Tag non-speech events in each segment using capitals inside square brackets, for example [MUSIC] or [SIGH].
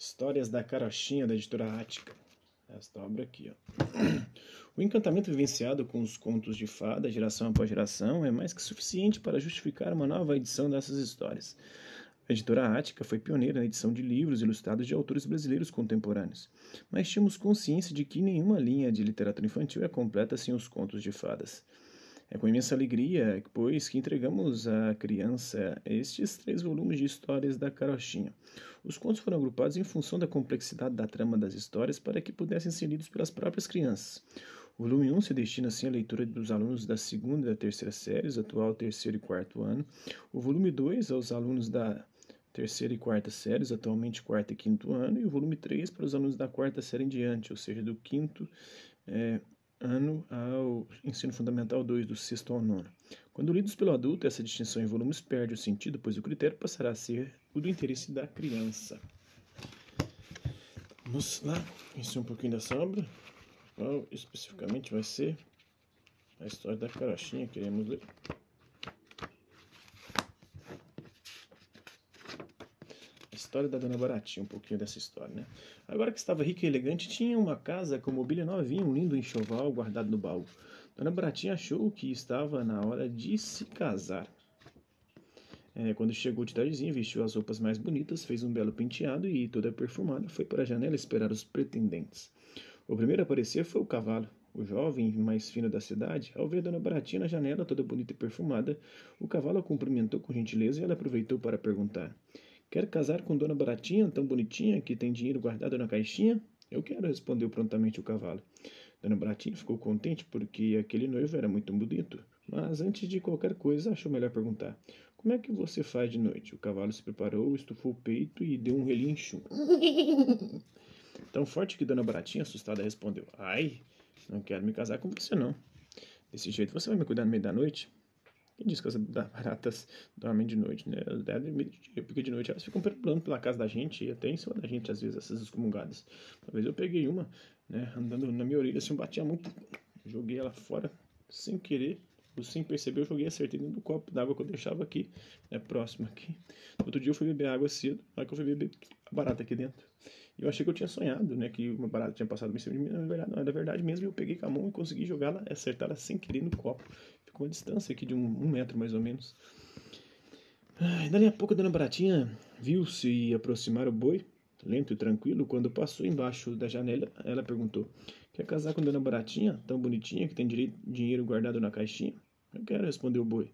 Histórias da Carochinha, da editora Ática. Esta obra aqui, ó. [CLEARS THROAT] O encantamento vivenciado com os contos de fada, geração após geração, é mais que suficiente para justificar uma nova edição dessas histórias. A editora Ática foi pioneira na edição de livros ilustrados de autores brasileiros contemporâneos, mas tínhamos consciência de que nenhuma linha de literatura infantil é completa sem os contos de fadas. É com imensa alegria, pois, que entregamos à criança estes três volumes de histórias da Carochinha. Os contos foram agrupados em função da complexidade da trama das histórias para que pudessem ser lidos pelas próprias crianças. O volume 1 se destina assim à leitura dos alunos da segunda e da terceira séries, atual terceiro e quarto ano. O volume 2 aos alunos da terceira e quarta séries, atualmente quarto e quinto ano. E o volume 3 para os alunos da quarta série em diante, ou seja, do quinto é, ano ao ensino fundamental 2, do sexto ao nono. Quando lidos pelo adulto, essa distinção em volumes perde o sentido, pois o critério passará a ser o do interesse da criança. Vamos lá, conhecer um pouquinho dessa obra. Qual especificamente vai ser a história da carochinha, queremos ler. História da Dona Baratinha, um pouquinho dessa história, né? Agora que estava rica e elegante, tinha uma casa com mobília novinha, um lindo enxoval guardado no baú. Dona Baratinha achou que estava na hora de se casar. É, quando chegou de tardezinha, vestiu as roupas mais bonitas, fez um belo penteado e, toda perfumada, foi para a janela esperar os pretendentes. O primeiro a aparecer foi o cavalo. O jovem mais fino da cidade, ao ver Dona Baratinha na janela, toda bonita e perfumada, o cavalo a cumprimentou com gentileza e ela aproveitou para perguntar: Quer casar com Dona Baratinha, tão bonitinha, que tem dinheiro guardado na caixinha? Eu quero, respondeu prontamente o cavalo. Dona Baratinha ficou contente porque aquele noivo era muito bonito, mas antes de qualquer coisa achou melhor perguntar: Como é que você faz de noite? O cavalo se preparou, estufou o peito e deu um relincho. [LAUGHS] Tão forte que Dona Baratinha, assustada, respondeu: Ai, não quero me casar com você não. Desse jeito você vai me cuidar no meio da noite? Quem diz que as [LAUGHS] baratas dormem de noite, né? Elas devem dormir de dia, porque de noite elas ficam perambulando pela casa da gente e até em cima da gente, às vezes, essas excomungadas. Uma vez eu peguei uma, né, andando na minha orelha, assim, batia muito, joguei ela fora sem querer, sem perceber, eu joguei acertei dentro do copo d'água que eu deixava aqui, né, próximo aqui. Outro dia eu fui beber água cedo, aí que eu fui beber a barata aqui dentro. E eu achei que eu tinha sonhado, né, que uma barata tinha passado por cima de mim, na verdade não, era verdade mesmo, eu peguei com a mão e consegui jogar ela, acertar ela sem querer no copo com uma distância aqui de um, um metro mais ou menos. Ah, dali a pouco a dona Baratinha viu-se aproximar o boi, lento e tranquilo. Quando passou embaixo da janela, ela perguntou: Quer casar com dona Baratinha, tão bonitinha, que tem direito, dinheiro guardado na caixinha? Eu quero, respondeu o boi.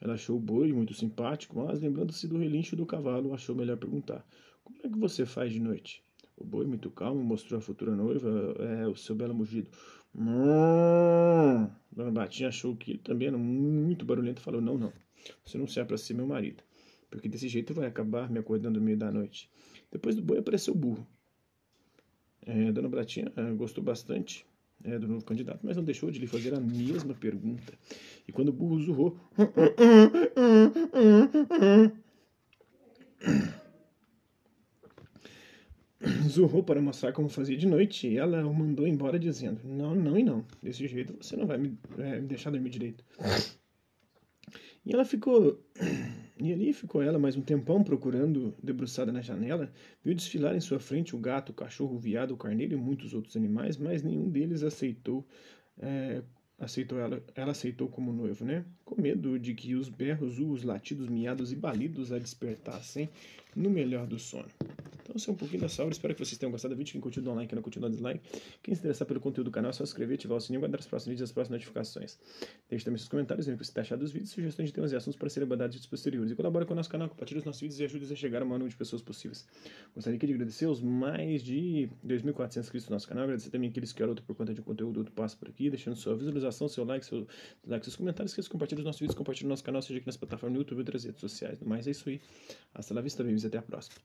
Ela achou o boi muito simpático, mas lembrando-se do relincho do cavalo, achou melhor perguntar: Como é que você faz de noite? O boi, muito calmo, mostrou a futura noiva é, o seu belo mugido. Hum. Dona Batinha achou que ele também era muito barulhento e falou: Não, não, você não serve para ser meu marido, porque desse jeito vai acabar me acordando no meio da noite. Depois do boi apareceu o burro. É, Dona Batinha é, gostou bastante é, do novo candidato, mas não deixou de lhe fazer a mesma pergunta. E quando o burro zurrou. zurrou para mostrar como fazia de noite e ela o mandou embora dizendo: Não, não e não. Desse jeito você não vai me, é, me deixar dormir direito. E ela ficou. E ali ficou ela mais um tempão procurando, debruçada na janela, viu desfilar em sua frente o gato, o cachorro, o viado, o carneiro e muitos outros animais, mas nenhum deles aceitou é, aceitou ela, ela aceitou como noivo, né? Com medo de que os berros, os latidos, miados e balidos a despertassem no melhor do sono. Então, esse é um pouquinho dessa obra. Espero que vocês tenham gostado do vídeo. Quem curtiu, dá um like, quem não curtiu, dá um dislike. Quem se interessar pelo conteúdo do canal, é só se inscrever, ativar o sininho e guardar os próximos vídeos e as próximas notificações. Deixe também seus comentários, o que você está achado dos vídeos, sugestões de temas e assuntos para serem abordados em vídeos posteriores. E colabore com o nosso canal, compartilhe os nossos vídeos e ajude a chegar ao maior número de pessoas possíveis. Gostaria aqui de agradecer aos mais de 2.400 inscritos no nosso canal. Agradecer também aqueles que outro por conta de conteúdo outro passo por aqui, deixando sua visualização, seu like, seu like, seus comentários, que compartilhem os nossos vídeos, compartilhem o nosso canal, seja aqui nas plataformas do YouTube e outras redes sociais. No mais, é isso aí. Hasta la vista, bem-vindos até a próxima.